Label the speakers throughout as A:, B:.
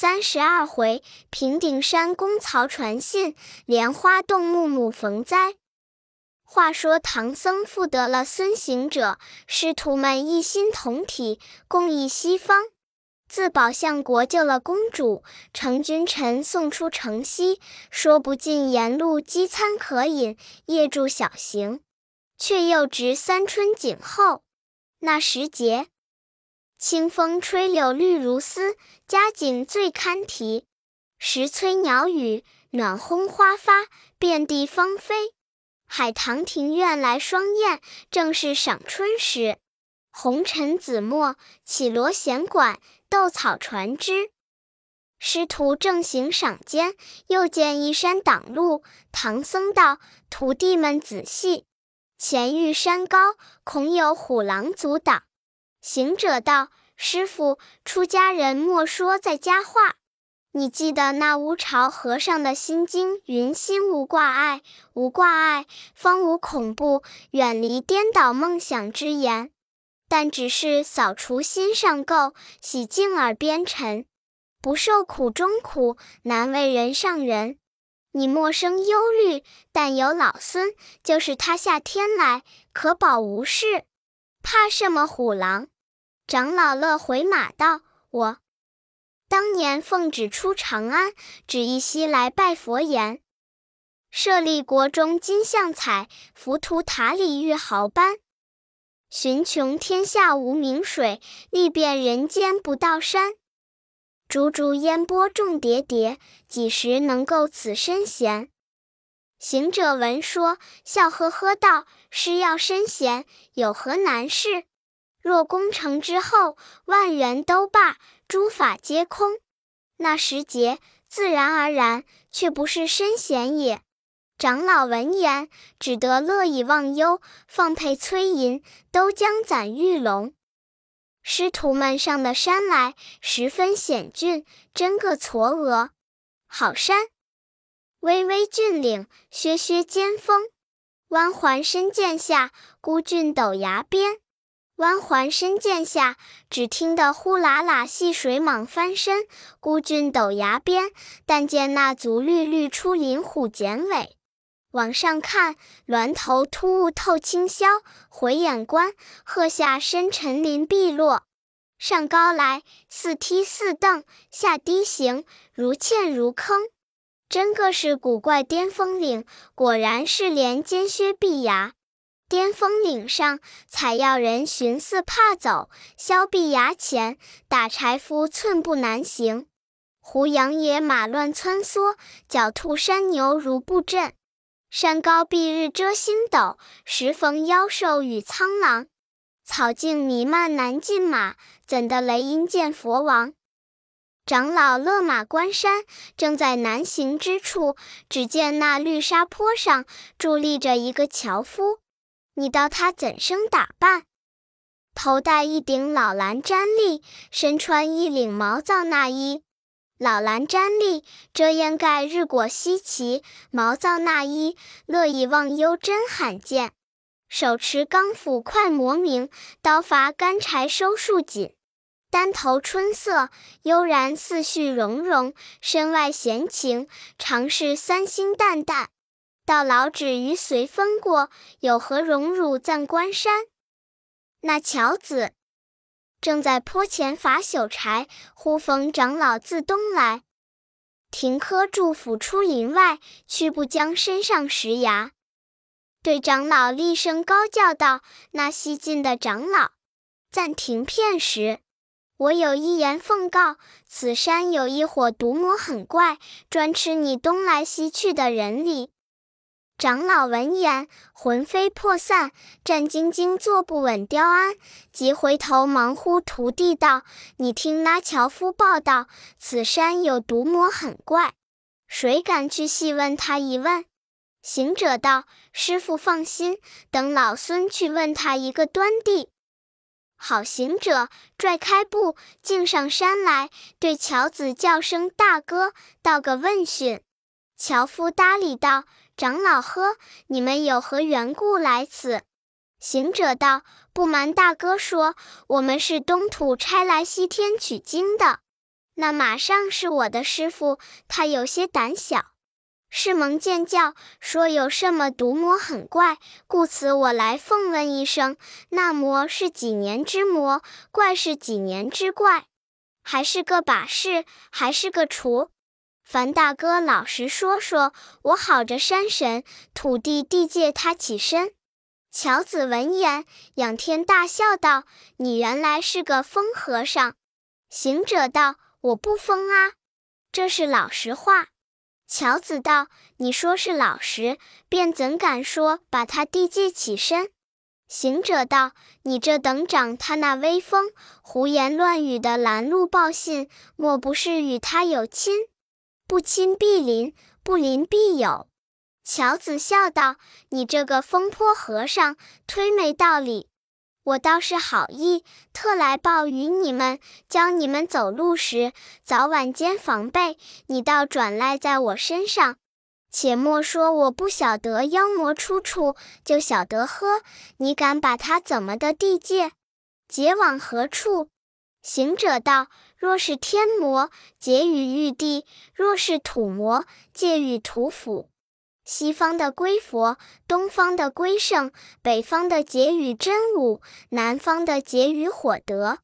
A: 三十二回，平顶山公曹传信，莲花洞木木逢灾。话说唐僧复得了孙行者，师徒们一心同体，共议西方。自宝象国救了公主，乘君臣送出城西，说不尽沿路饥餐渴饮，夜住小行，却又值三春景后。那时节，清风吹柳绿如丝，佳景最堪题。时催鸟语，暖烘花发，遍地芳菲。海棠庭院来双燕，正是赏春时。红尘紫陌，绮罗闲馆，斗草传枝。师徒正行赏间，又见一山挡路。唐僧道：“徒弟们仔细，前遇山高，恐有虎狼阻挡。”行者道：“师傅，出家人莫说在家话。”你记得那乌巢和尚的心经云：“心无挂碍，无挂碍，方无恐怖，远离颠倒梦想之言。但只是扫除心上垢，洗净耳边尘，不受苦中苦，难为人上人。你莫生忧虑，但有老孙，就是他下天来，可保无事。怕什么虎狼？”长老乐回马道：“我。”当年奉旨出长安，旨意西来拜佛言：设立国中金像彩，浮屠塔里玉毫斑。寻穷天下无名水，历遍人间不到山。竹竹烟波重叠叠，几时能够此身闲？行者闻说，笑呵呵道：“师要身闲，有何难事？若功成之后，万缘都罢。”诸法皆空，那时节自然而然，却不是身闲也。长老闻言，只得乐以忘忧，放佩催银，都将攒玉龙。师徒们上的山来，十分险峻，真个嵯峨。好山，巍巍峻岭，削削尖峰，弯环深涧下，孤峻陡崖边。弯环深涧下，只听得呼啦啦细水蟒翻身。孤峻陡崖边，但见那足绿绿出林虎剪尾。往上看，峦头突兀透清霄；回眼观，鹤下深沉林碧落。上高来，似梯似凳；下低行，如堑如坑。真个是古怪巅峰岭，果然是连尖削碧崖。巅峰岭上，采药人寻思怕走；削壁崖前，打柴夫寸步难行。胡杨野马乱窜梭，狡兔山牛如布阵。山高蔽日遮星斗，时逢妖兽与苍狼。草径弥漫难进马，怎得雷音见佛王？长老勒马关山，正在难行之处，只见那绿沙坡上伫立着一个樵夫。你道他怎生打扮？头戴一顶老蓝毡笠，身穿一领毛皂衲衣。老蓝毡笠遮掩盖日果稀奇，毛皂衲衣乐以忘忧真罕见。手持钢斧快磨明，刀伐干柴收束紧。丹头春色悠然似絮融融，身外闲情常是三星淡淡。到老止于随风过，有何荣辱赞关山？那樵子正在坡前伐朽柴，忽逢长老自东来，停柯住斧出林外，屈步将身上石崖，对长老厉声高叫道：“那西进的长老，暂停片时，我有一言奉告：此山有一伙毒魔很怪，专吃你东来西去的人里。”长老闻言，魂飞魄散，战兢兢，坐不稳，雕鞍，即回头忙呼徒弟道：“你听那樵夫报道，此山有毒魔很怪，谁敢去细问他一问？”行者道：“师傅放心，等老孙去问他一个端地。”好行者拽开步，径上山来，对樵子叫声大哥，道个问讯。樵夫搭理道。长老呵，你们有何缘故来此？行者道：“不瞒大哥说，我们是东土差来西天取经的。那马上是我的师傅，他有些胆小。是蒙见教说有什么毒魔很怪，故此我来奉问一声：那魔是几年之魔？怪是几年之怪？还是个把式？还是个厨？樊大哥，老实说说，我好着山神土地地界，他起身。乔子闻言，仰天大笑道：“你原来是个疯和尚。”行者道：“我不疯啊，这是老实话。”乔子道：“你说是老实，便怎敢说把他地界起身？”行者道：“你这等长他那威风，胡言乱语的拦路报信，莫不是与他有亲？不亲必邻，不邻必有。”乔子笑道：“你这个疯婆和尚，忒没道理。”我倒是好意，特来报与你们，教你们走路时早晚间防备。你倒转赖在我身上。且莫说我不晓得妖魔出处，就晓得呵。你敢把他怎么的地界？结往何处？行者道：若是天魔，结与玉帝；若是土魔，界与土府。西方的龟佛，东方的龟圣，北方的结与真武，南方的结与火德，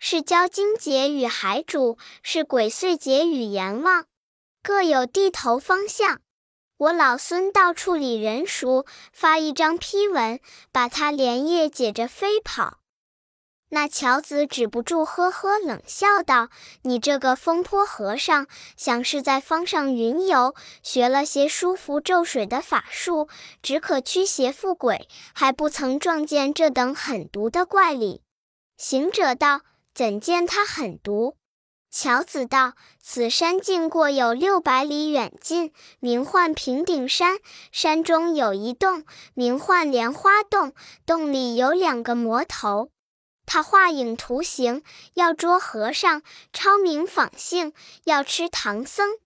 A: 是蛟精结与海主，是鬼祟结与阎王，各有地头方向。我老孙到处理人熟，发一张批文，把他连夜解着飞跑。那乔子止不住，呵呵冷笑道：“你这个风坡和尚，想是在方上云游，学了些舒服咒水的法术，只可驱邪附鬼，还不曾撞见这等狠毒的怪力。”行者道：“怎见他狠毒？”乔子道：“此山径过有六百里远近，名唤平顶山。山中有一洞，名唤莲花洞，洞里有两个魔头。”他画影图形，要捉和尚；超明仿姓，要吃唐僧。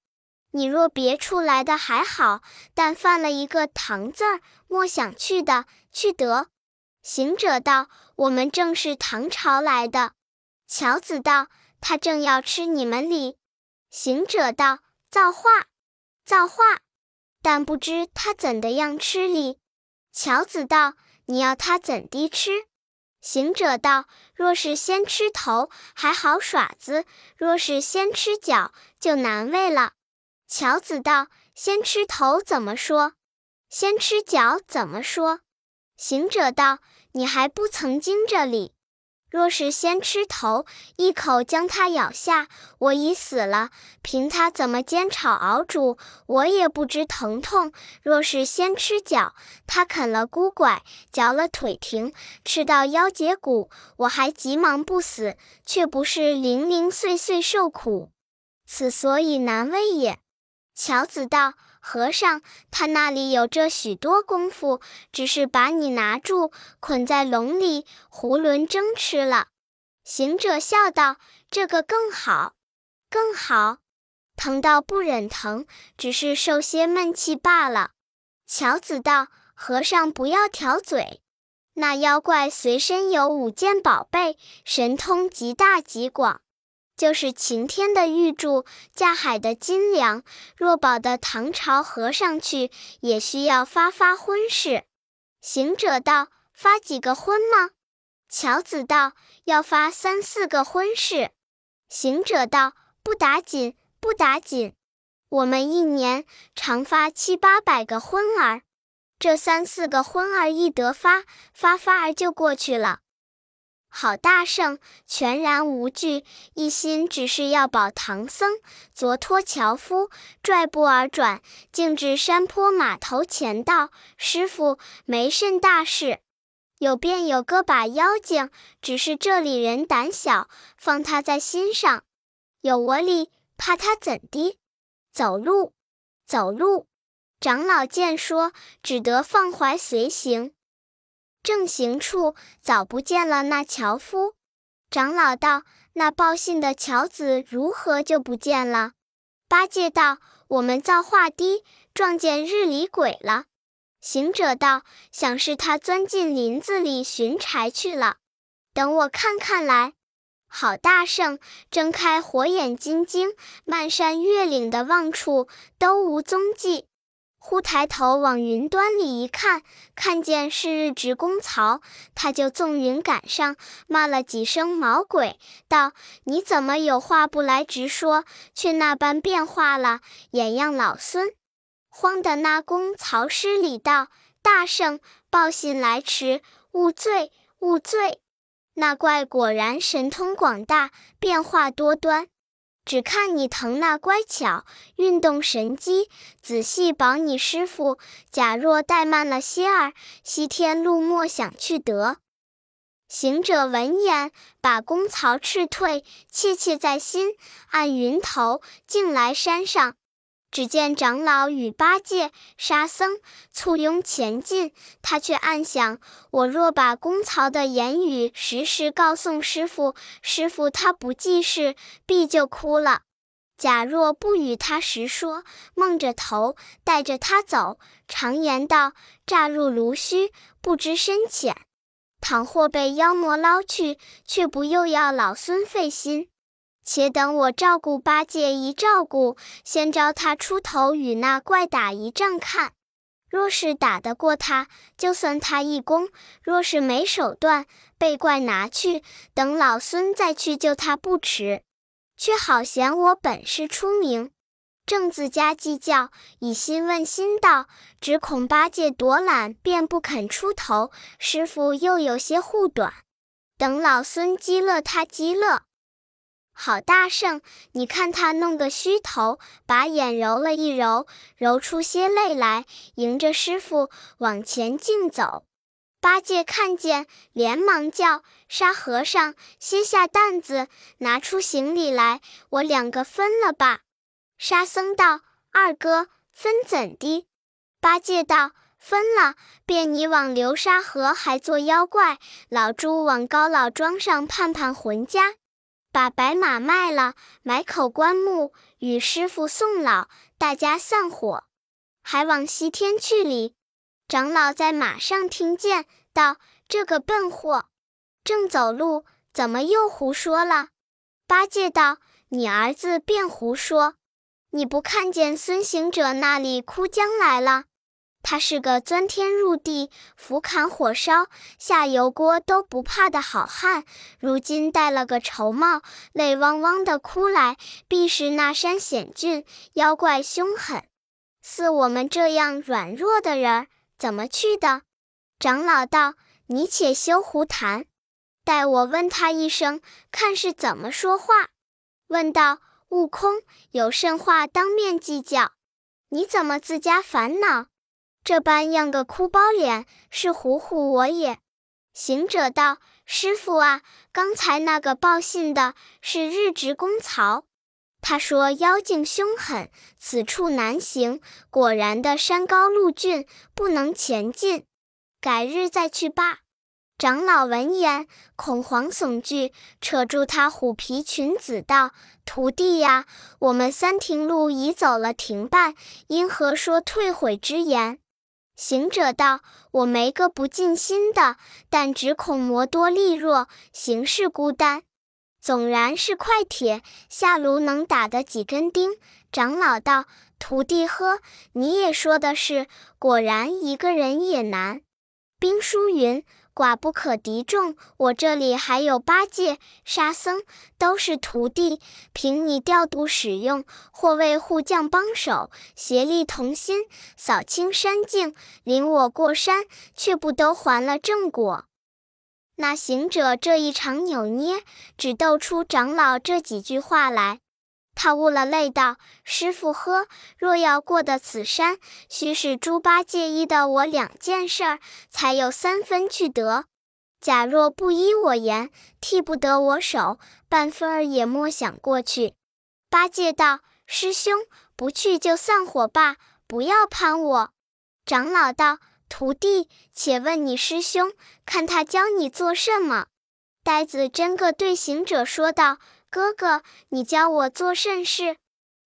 A: 你若别处来的还好，但犯了一个唐字儿，莫想去的，去得。行者道：“我们正是唐朝来的。”乔子道：“他正要吃你们礼。”行者道：“造化，造化！但不知他怎的样吃礼。”乔子道：“你要他怎地吃？”行者道：“若是先吃头，还好耍子；若是先吃脚，就难为了。”乔子道：“先吃头怎么说？先吃脚怎么说？”行者道：“你还不曾经这里。”若是先吃头，一口将它咬下，我已死了。凭它怎么煎炒熬煮，我也不知疼痛。若是先吃脚，它啃了骨拐，嚼了腿庭，吃到腰节骨，我还急忙不死，却不是零零碎碎受苦，此所以难为也。乔子道。和尚，他那里有这许多功夫，只是把你拿住，捆在笼里，囫囵蒸吃了。行者笑道：“这个更好，更好，疼到不忍疼，只是受些闷气罢了。”乔子道：“和尚不要挑嘴，那妖怪随身有五件宝贝，神通极大极广。”就是晴天的玉柱，架海的金梁，若保的唐朝和尚去，也需要发发婚事。行者道：“发几个婚吗？”乔子道：“要发三四个婚事。”行者道：“不打紧，不打紧，我们一年常发七八百个婚儿，这三四个婚儿一得发，发发儿就过去了。”好大圣，全然无惧，一心只是要保唐僧。昨托樵夫，拽步而转，径至山坡码头前道：“师傅，没甚大事，有便有个把妖精，只是这里人胆小，放他在心上。有我理，怕他怎的？走路，走路。”长老见说，只得放怀随行。正行处，早不见了那樵夫。长老道：“那报信的樵子如何就不见了？”八戒道：“我们造化低，撞见日里鬼了。”行者道：“想是他钻进林子里寻柴去了。等我看看来。”郝大圣睁开火眼金睛，漫山越岭的望处都无踪迹。忽抬头往云端里一看，看见是日值公曹，他就纵云赶上，骂了几声毛鬼，道：“你怎么有话不来直说，却那般变化了，眼样老孙！”慌的那公曹施礼道：“大圣，报信来迟，勿罪，勿罪。”那怪果然神通广大，变化多端。只看你疼那乖巧，运动神机，仔细保你师傅。假若怠慢了些儿，西天路莫想去得。行者闻言，把公曹斥退，切切在心，按云头径来山上。只见长老与八戒、沙僧簇拥前进，他却暗想：我若把公曹的言语实时告诉师傅，师傅他不记事，必就哭了；假若不与他实说，蒙着头带着他走，常言道：乍入炉虚，不知深浅。倘或被妖魔捞去，却不又要老孙费心。且等我照顾八戒一照顾，先招他出头与那怪打一仗看。若是打得过他，就算他一功；若是没手段，被怪拿去，等老孙再去救他不迟。却好嫌我本事出名，正自家计较，以心问心道，只恐八戒躲懒，便不肯出头。师傅又有些护短，等老孙激乐他激乐。好大圣，你看他弄个虚头，把眼揉了一揉，揉出些泪来，迎着师傅往前进走。八戒看见，连忙叫沙和尚歇下担子，拿出行李来，我两个分了吧。沙僧道：“二哥分怎的？”八戒道：“分了，便你往流沙河还做妖怪，老猪往高老庄上盼盼魂家。”把白马卖了，买口棺木与师傅送老，大家散伙，还往西天去哩。长老在马上听见，道：“这个笨货，正走路，怎么又胡说了？”八戒道：“你儿子便胡说，你不看见孙行者那里哭将来了？”他是个钻天入地、斧砍火烧、下油锅都不怕的好汉，如今戴了个绸帽，泪汪汪的哭来，必是那山险峻，妖怪凶狠。似我们这样软弱的人，怎么去的？长老道：“你且休胡谈，待我问他一声，看是怎么说话。”问道：“悟空，有甚话当面计较？你怎么自家烦恼？”这般样个哭包脸，是唬唬我也。行者道：“师傅啊，刚才那个报信的是日值公曹，他说妖精凶狠，此处难行。果然的山高路峻，不能前进，改日再去罢。”长老闻言，恐惶悚惧，扯住他虎皮裙子道：“徒弟呀，我们三亭路已走了亭半，因何说退悔之言？”行者道：“我没个不尽心的，但只恐魔多力弱，行事孤单。纵然是块铁，下炉能打的几根钉。”长老道：“徒弟呵，你也说的是，果然一个人也难。兵书云。”寡不可敌众，我这里还有八戒、沙僧，都是徒弟，凭你调度使用，或为护将帮手，协力同心，扫清山径，领我过山，却不都还了正果？那行者这一场扭捏，只斗出长老这几句话来。他悟了，泪道：“师傅呵，若要过得此山，须是猪八戒依的我两件事儿，才有三分去得。假若不依我言，替不得我手，半分儿也莫想过去。”八戒道：“师兄，不去就散伙罢，不要攀我。”长老道：“徒弟，且问你师兄，看他教你做什么？”呆子真个对行者说道。哥哥，你教我做甚事？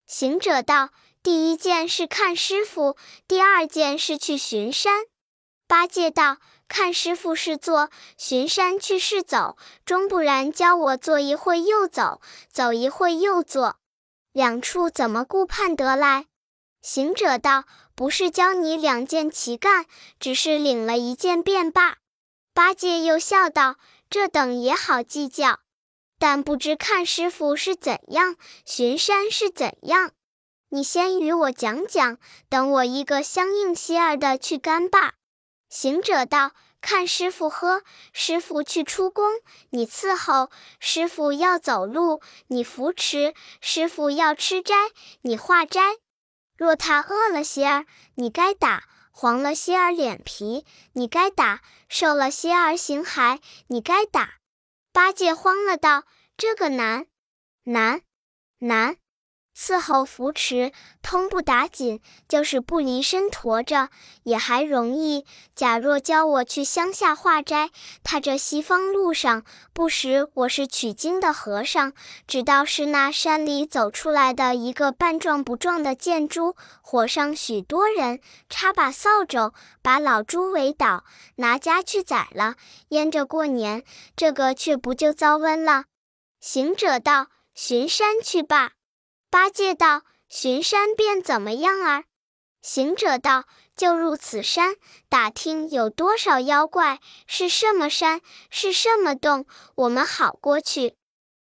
A: 行者道：“第一件是看师傅，第二件是去巡山。”八戒道：“看师傅是坐，巡山去是走，终不然教我坐一会又走，走一会又坐，两处怎么顾盼得来？行者道：“不是教你两件齐干，只是领了一件便罢。”八戒又笑道：“这等也好计较，但不知看师傅是怎样，巡山是怎样。你先与我讲讲，等我一个相应些儿的去干罢。”行者道：“看师傅喝，师傅去出宫，你伺候；师傅要走路，你扶持；师傅要吃斋，你化斋。若他饿了些儿，你该打；黄了些儿脸皮，你该打；瘦了些儿形骸，你该打。”八戒慌了，道：“这个难，难，难。”伺候扶持，通不打紧；就是不离身驮着，也还容易。假若教我去乡下化斋，他这西方路上，不识我是取经的和尚，只道是那山里走出来的一个半壮不壮的贱猪，火上许多人，插把扫帚，把老猪围倒，拿家去宰了，腌着过年。这个却不就遭瘟了？行者道：“巡山去罢。”八戒道：“巡山便怎么样儿？”行者道：“就入此山，打听有多少妖怪，是什么山，是什么洞，我们好过去。”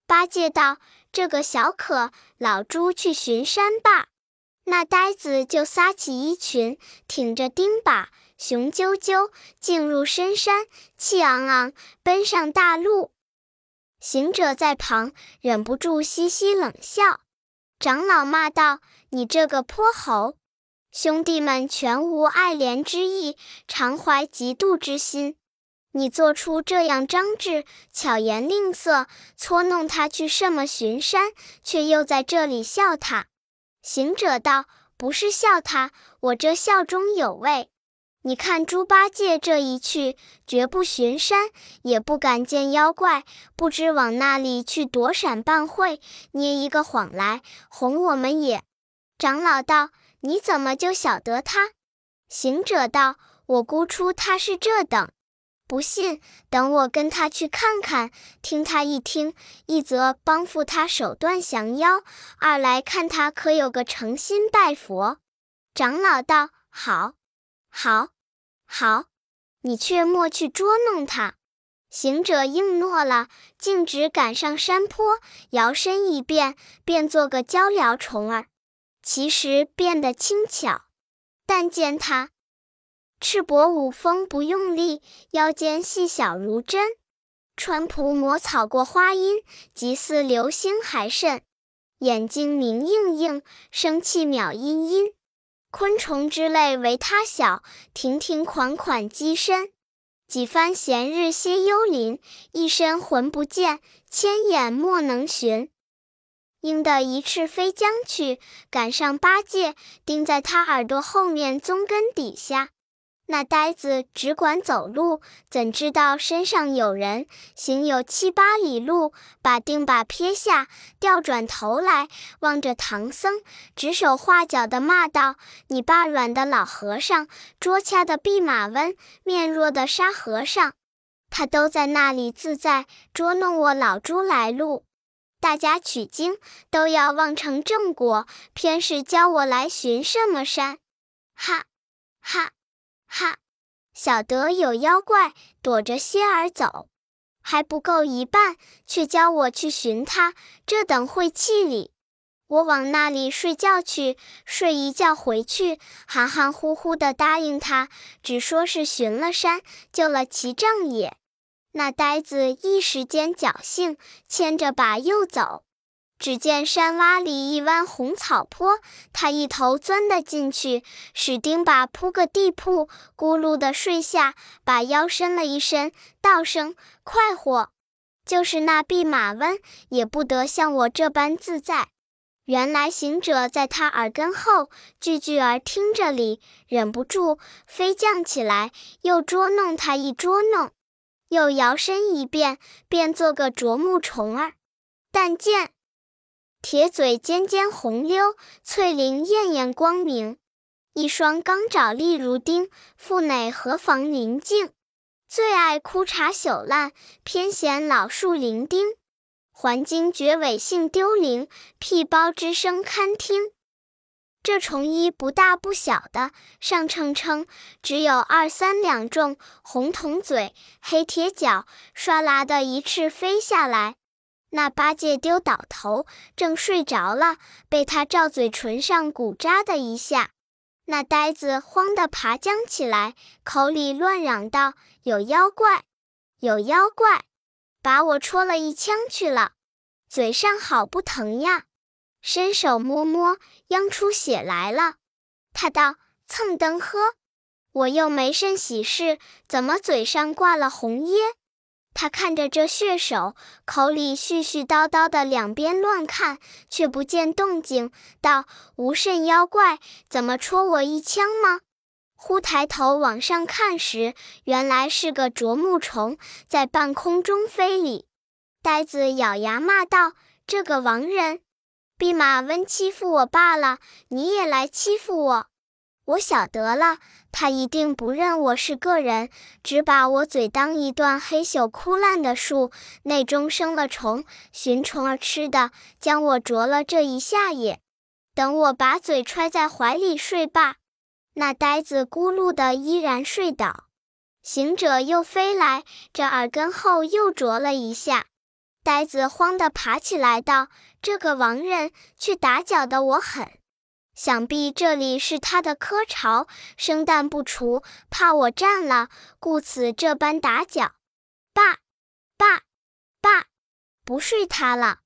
A: 八戒道：“这个小可，老猪去巡山罢。”那呆子就撒起衣裙，挺着钉耙，雄赳赳进入深山，气昂昂奔上大路。行者在旁忍不住嘻嘻冷笑。长老骂道：“你这个泼猴！兄弟们全无爱怜之意，常怀嫉妒之心。你做出这样张志，巧言令色，搓弄他去什么巡山，却又在这里笑他。”行者道：“不是笑他，我这笑中有味。”你看猪八戒这一去，绝不巡山，也不敢见妖怪，不知往那里去躲闪半会，捏一个谎来哄我们也。长老道：“你怎么就晓得他？”行者道：“我估出他是这等，不信，等我跟他去看看，听他一听，一则帮扶他手段降妖，二来看他可有个诚心拜佛。”长老道：“好，好。”好，你却莫去捉弄他。行者应诺了，径直赶上山坡，摇身一变，变做个鹪鹩虫儿。其实变得轻巧，但见他赤膊舞风不用力，腰间细小如针，穿蒲抹草过花阴，极似流星还甚。眼睛明映映，生气渺阴阴。昆虫之类为他小，亭亭款款机身。几番闲日歇幽林，一身魂不见，千眼莫能寻。鹰的一翅飞将去，赶上八戒，钉在他耳朵后面棕根底下。那呆子只管走路，怎知道身上有人？行有七八里路，把钉耙撇下，调转头来望着唐僧，指手画脚的骂道：“你爸软的老和尚，捉掐的弼马温，面弱的沙和尚，他都在那里自在捉弄我老猪来路。大家取经都要望成正果，偏是教我来寻什么山？哈，哈！”哈，晓得有妖怪躲着些儿走，还不够一半，却教我去寻他，这等晦气里，我往那里睡觉去，睡一觉回去，含含糊糊的答应他，只说是寻了山，救了齐丈也。那呆子一时间侥幸，牵着把又走。只见山洼里一弯红草坡，他一头钻得进去，使钉耙铺个地铺，咕噜的睡下，把腰伸了一伸，道声快活。就是那弼马温也不得像我这般自在。原来行者在他耳根后，句句儿听着里，忍不住飞降起来，又捉弄他一捉弄，又摇身一变，变做个啄木虫儿。但见。铁嘴尖尖红溜，翠鳞艳艳光明，一双钢爪利如钉，腹内何妨宁静。最爱枯茶朽烂，偏嫌老树伶仃。还惊绝尾性丢零，辟包之声堪听。这虫衣不大不小的，上称称，只有二三两重，红铜嘴，黑铁脚，唰啦的一翅飞下来。那八戒丢倒头，正睡着了，被他照嘴唇上鼓扎的一下，那呆子慌得爬将起来，口里乱嚷道：“有妖怪，有妖怪！”把我戳了一枪去了，嘴上好不疼呀！伸手摸摸，央出血来了。他道：“蹭蹬呵，我又没甚喜事，怎么嘴上挂了红耶？”他看着这血手，口里絮絮叨叨的，两边乱看，却不见动静，道：“无甚妖怪，怎么戳我一枪吗？”忽抬头往上看时，原来是个啄木虫在半空中飞哩。呆子咬牙骂道：“这个亡人，弼马温欺负我罢了，你也来欺负我！我晓得了，他一定不认我是个人，只把我嘴当一段黑朽枯烂的树，内中生了虫，寻虫儿吃的，将我啄了这一下也。等我把嘴揣在怀里睡罢。”那呆子咕噜的依然睡倒，行者又飞来，这耳根后又啄了一下，呆子慌地爬起来道：“这个亡人却打搅的我很，想必这里是他的窠巢，生蛋不除，怕我占了，故此这般打搅。罢罢罢，不睡他了，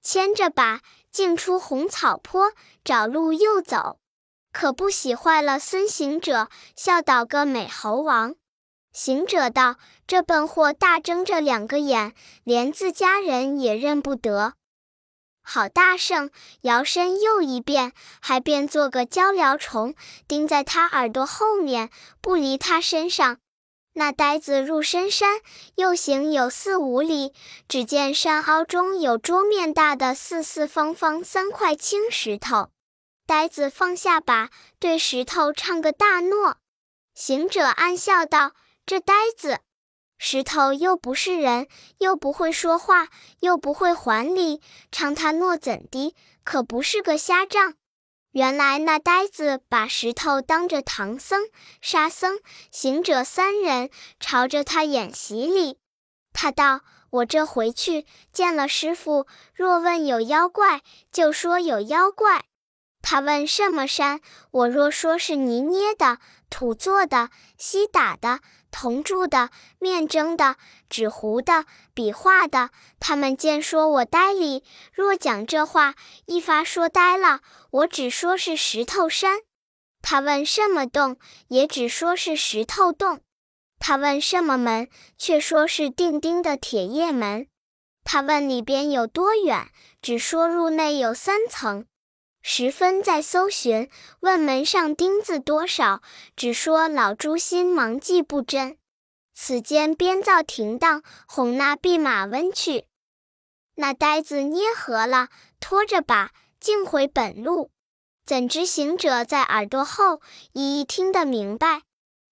A: 牵着吧，径出红草坡，找路又走。”可不喜坏了孙行者，笑倒个美猴王。行者道：“这笨货大睁着两个眼，连自家人也认不得。好大圣，摇身又一变，还变做个鹪鹩虫，钉在他耳朵后面，不离他身上。那呆子入深山，又行有四五里，只见山凹中有桌面大的四四方方三块青石头。”呆子放下把，对石头唱个大诺。行者暗笑道：“这呆子，石头又不是人，又不会说话，又不会还礼，唱他诺怎的？可不是个瞎仗。”原来那呆子把石头当着唐僧、沙僧、行者三人，朝着他演习礼。他道：“我这回去见了师傅，若问有妖怪，就说有妖怪。”他问什么山？我若说是泥捏的、土做的、锡打的、铜铸的、面蒸的、纸糊的、笔画的，他们见说我呆里。若讲这话，一发说呆了，我只说是石头山。他问什么洞，也只说是石头洞。他问什么门，却说是钉钉的铁叶门。他问里边有多远，只说入内有三层。十分在搜寻，问门上钉子多少，只说老猪心忙记不真。此间编造停当，哄那弼马温去。那呆子捏合了，拖着把，径回本路。怎知行者在耳朵后，一一听得明白。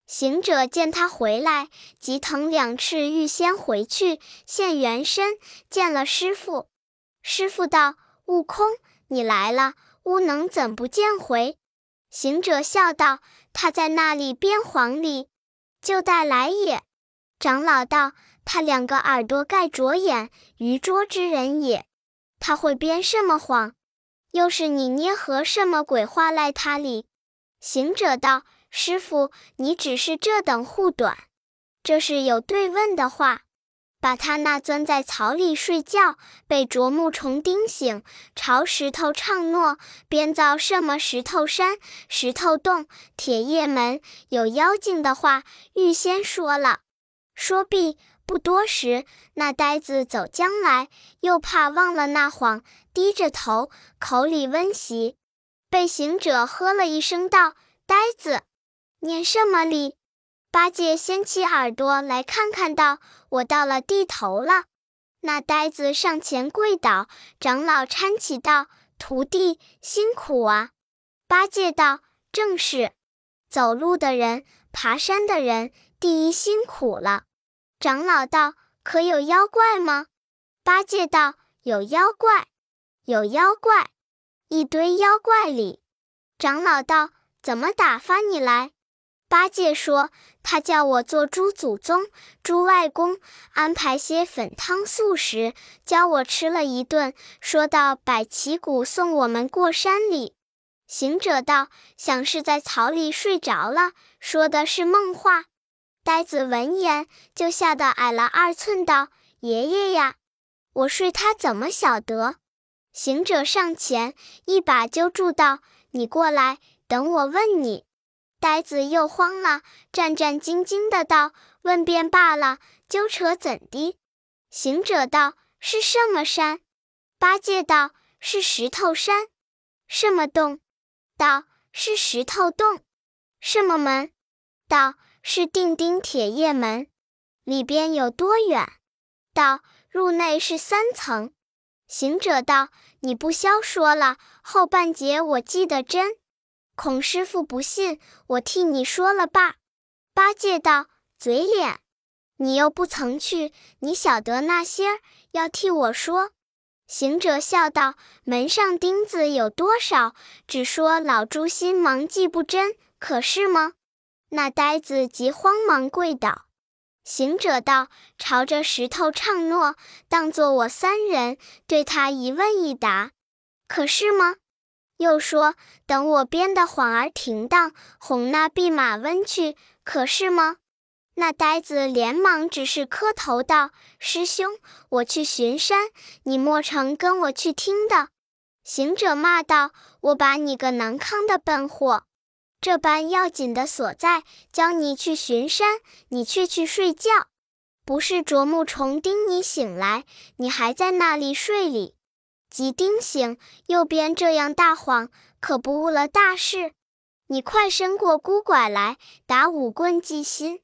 A: 行者见他回来，急腾两翅，欲先回去现原身，见了师傅。师傅道：“悟空，你来了。”吾能怎不见回？行者笑道：“他在那里编谎里，就带来也。”长老道：“他两个耳朵盖着眼，愚拙之人也。他会编什么谎？又是你捏合什么鬼话赖他里？”行者道：“师傅，你只是这等护短，这是有对问的话。”把他那钻在草里睡觉，被啄木虫叮醒，朝石头唱诺，编造什么石头山、石头洞、铁叶门，有妖精的话，预先说了。说毕，不多时，那呆子走将来，又怕忘了那谎，低着头，口里温习，被行者喝了一声道：“呆子，念什么哩？”八戒掀起耳朵来看看，道：“我到了地头了。”那呆子上前跪倒，长老搀起道：“徒弟辛苦啊！”八戒道：“正是，走路的人，爬山的人，第一辛苦了。”长老道：“可有妖怪吗？”八戒道：“有妖怪，有妖怪，一堆妖怪里。”长老道：“怎么打发你来？”八戒说：“他叫我做猪祖宗、猪外公，安排些粉汤素食，教我吃了一顿，说道摆旗鼓送我们过山里。”行者道：“想是在草里睡着了，说的是梦话。”呆子闻言就吓得矮了二寸，道：“爷爷呀，我睡他怎么晓得？”行者上前一把揪住道：“你过来，等我问你。”呆子又慌了，战战兢兢的道：“问便罢了，纠扯怎的？”行者道：“是什么山？”八戒道：“是石头山。”什么洞？道：“是石头洞。”什么门？道：“是钉钉铁叶门。”里边有多远？道：“入内是三层。”行者道：“你不消说了，后半截我记得真。”孔师傅不信，我替你说了罢。八戒道：“嘴脸，你又不曾去，你晓得那些儿，要替我说。”行者笑道：“门上钉子有多少？只说老猪心忙记不真，可是吗？”那呆子急慌忙跪倒。行者道：“朝着石头唱诺，当作我三人对他一问一答，可是吗？”又说：“等我编的谎儿停当，哄那弼马温去，可是吗？”那呆子连忙只是磕头道：“师兄，我去巡山，你莫成跟我去听的。”行者骂道：“我把你个难康的笨货！这般要紧的所在，教你去巡山，你却去睡觉。不是啄木虫叮你醒来，你还在那里睡里。”即丁醒，右边这样大谎，可不误了大事。你快伸过孤拐来，打五棍记心。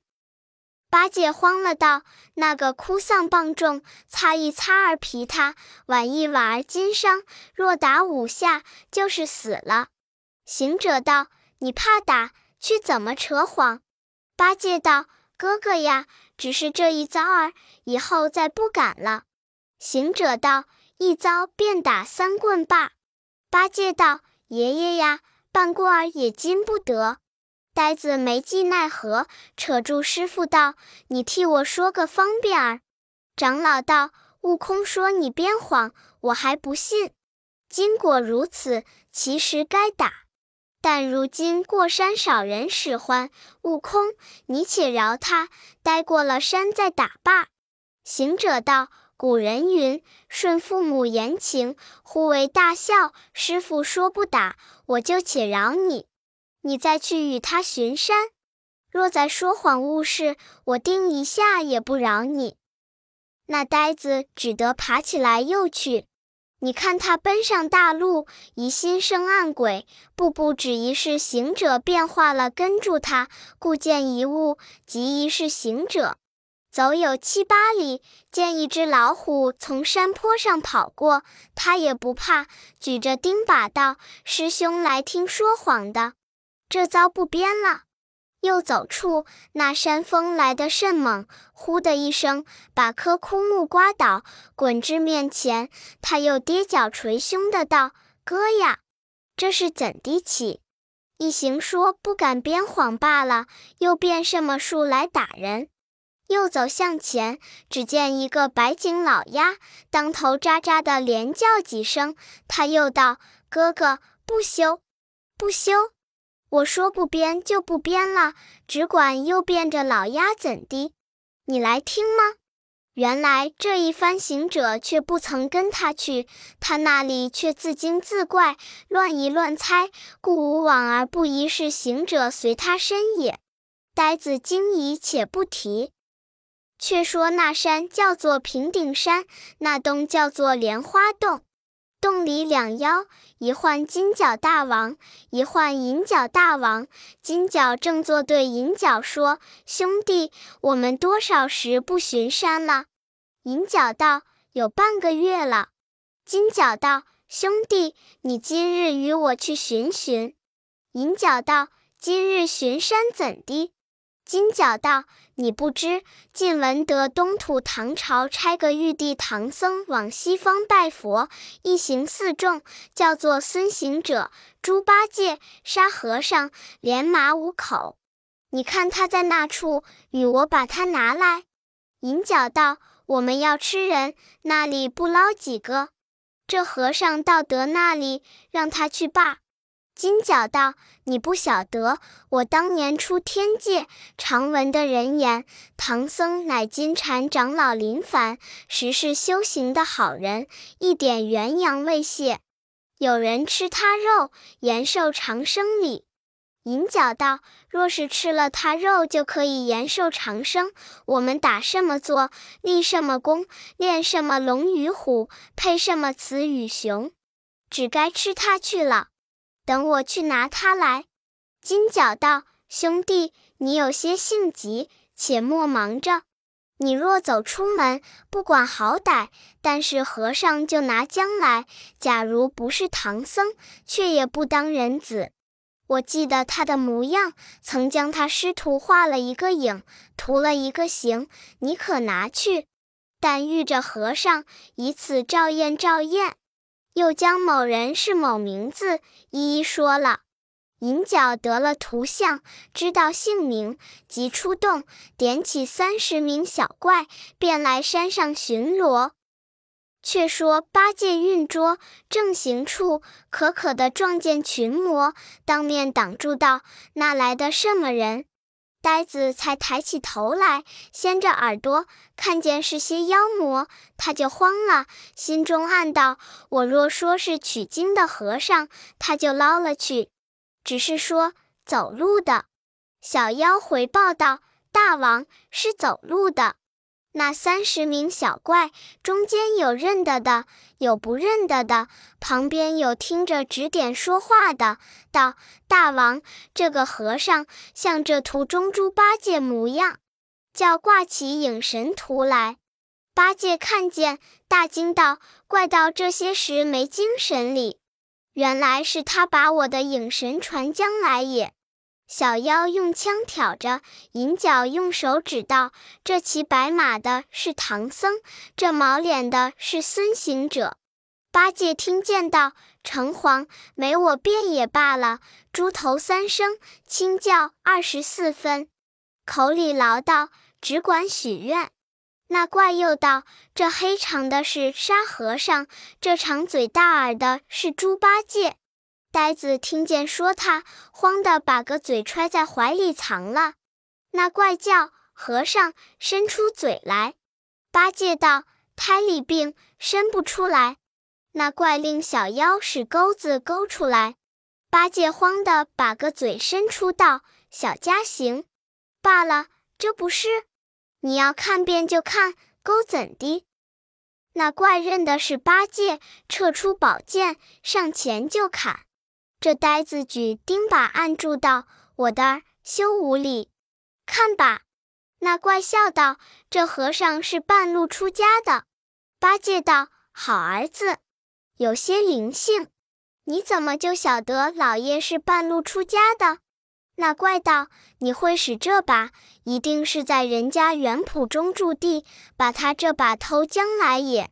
A: 八戒慌了，道：“那个哭丧棒重，擦一擦儿皮他，挽一挽儿筋伤。若打五下，就是死了。”行者道：“你怕打，去怎么扯谎？”八戒道：“哥哥呀，只是这一遭儿，以后再不敢了。”行者道。一遭便打三棍罢。八戒道：“爷爷呀，半棍儿也禁不得。”呆子没计奈何，扯住师傅道：“你替我说个方便儿。”长老道：“悟空说你编谎，我还不信。今果如此，其实该打。但如今过山少人使唤，悟空，你且饶他，待过了山再打罢。”行者道。古人云：“顺父母言情，忽为大孝。”师傅说不打，我就且饶你。你再去与他巡山，若再说谎误事，我定一下也不饶你。那呆子只得爬起来又去。你看他奔上大路，疑心生暗鬼，步步只疑是行者变化了，跟住他，故见一物，即疑是行者。走有七八里，见一只老虎从山坡上跑过，他也不怕，举着钉耙道：“师兄来听说谎的，这遭不编了。”又走处，那山风来得甚猛，呼的一声，把棵枯木刮倒，滚至面前。他又跌脚捶胸的道：“哥呀，这是怎的起？”一行说不敢编谎罢了，又变什么术来打人？又走向前，只见一个白颈老鸭，当头喳喳的连叫几声。他又道：“哥哥，不休，不休！我说不编就不编了，只管又变着老鸭怎的？你来听吗？”原来这一番行者却不曾跟他去，他那里却自惊自怪，乱疑乱猜，故无往而不疑是行者随他身也。呆子惊疑，且不提。却说那山叫做平顶山，那洞叫做莲花洞。洞里两妖，一唤金角大王，一唤银角大王。金角正坐对银角说：“兄弟，我们多少时不巡山了？”银角道：“有半个月了。”金角道：“兄弟，你今日与我去巡巡。”银角道：“今日巡山怎的？”金角道：“你不知，晋文德东土唐朝差个玉帝唐僧往西方拜佛，一行四众，叫做孙行者、猪八戒、沙和尚，连马五口。你看他在那处，与我把他拿来。”银角道：“我们要吃人，那里不捞几个？这和尚到得那里，让他去罢。”金角道：“你不晓得，我当年出天界，常闻的人言，唐僧乃金蝉长老临凡，实是修行的好人，一点元阳未泄。有人吃他肉，延寿长生哩。”银角道：“若是吃了他肉就可以延寿长生，我们打什么坐，立什么功，练什么龙与虎，配什么雌与雄，只该吃他去了。”等我去拿他来。金角道：“兄弟，你有些性急，且莫忙着。你若走出门，不管好歹，但是和尚就拿将来。假如不是唐僧，却也不当人子。我记得他的模样，曾将他师徒画了一个影，涂了一个形。你可拿去，但遇着和尚，以此照验照验。”又将某人是某名字一一说了，银角得了图像，知道姓名，即出动，点起三十名小怪，便来山上巡逻。却说八戒运捉正行处，可可的撞见群魔，当面挡住道：“那来的什么人？”呆子才抬起头来，掀着耳朵，看见是些妖魔，他就慌了，心中暗道：我若说是取经的和尚，他就捞了去；只是说走路的，小妖回报道：大王是走路的。那三十名小怪中间有认得的，有不认得的，旁边有听着指点说话的，道：“大王，这个和尚像这图中猪八戒模样，叫挂起影神图来。”八戒看见，大惊道：“怪到这些时没精神哩！原来是他把我的影神传将来也。”小妖用枪挑着，银角用手指道：“这骑白马的是唐僧，这毛脸的是孙行者。”八戒听见道：“城隍，没我便也罢了。”猪头三声，轻叫二十四分，口里唠叨，只管许愿。那怪又道：“这黑长的是沙和尚，这长嘴大耳的是猪八戒。”呆子听见说他，慌的把个嘴揣在怀里藏了。那怪叫和尚伸出嘴来，八戒道：“胎里病，伸不出来。”那怪令小妖使钩子勾出来，八戒慌的把个嘴伸出道：“小家行，罢了，这不是。你要看便就看，钩怎的？”那怪认的是八戒，撤出宝剑，上前就砍。这呆子举钉耙按住道：“我的儿，休无礼！看吧。”那怪笑道：“这和尚是半路出家的。”八戒道：“好儿子，有些灵性，你怎么就晓得老爷是半路出家的？”那怪道：“你会使这把，一定是在人家园圃中驻地，把他这把偷将来也。”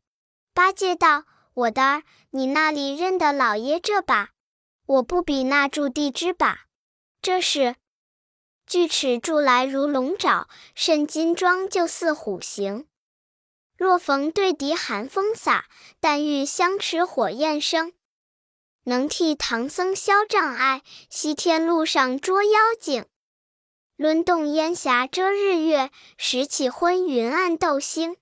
A: 八戒道：“我的儿，你那里认得老爷这把？”我不比那筑地之把，这是锯齿柱来如龙爪，甚金装就似虎形。若逢对敌寒风洒，但遇相持火焰生。能替唐僧消障碍，西天路上捉妖精。抡动烟霞遮日月，拾起昏云暗斗星。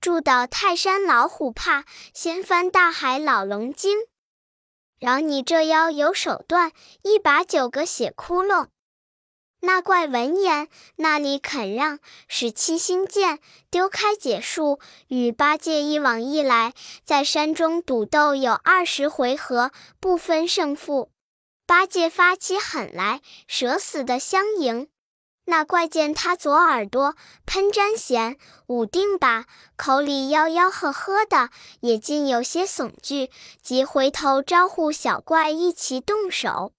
A: 铸倒泰山老虎怕，掀翻大海老龙精。饶你这妖有手段，一把九个血窟窿。那怪闻言，那里肯让，使七星剑丢开解数，与八戒一往一来，在山中赌斗有二十回合，不分胜负。八戒发起狠来，舍死的相迎。那怪见他左耳朵喷沾涎，捂定吧，口里吆吆喝喝的，也竟有些悚惧，即回头招呼小怪一齐动手。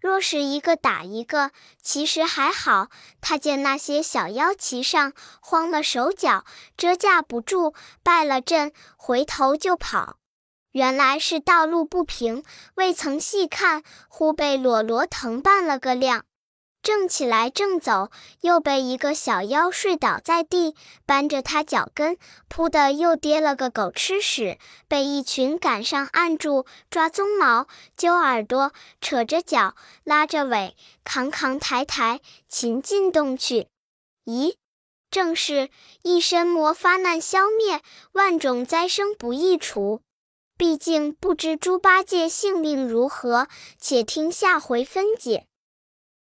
A: 若是一个打一个，其实还好。他见那些小妖骑上，慌了手脚，遮架不住，败了阵，回头就跑。原来是道路不平，未曾细看，忽被裸罗藤绊了个踉。正起来正走，又被一个小妖睡倒在地，扳着他脚跟，扑的又跌了个狗吃屎，被一群赶上按住，抓鬃毛，揪耳朵，扯着脚，拉着尾，扛扛抬抬，擒进洞去。咦，正是一身魔发难消灭，万种灾生不易除。毕竟不知猪八戒性命如何，且听下回分解。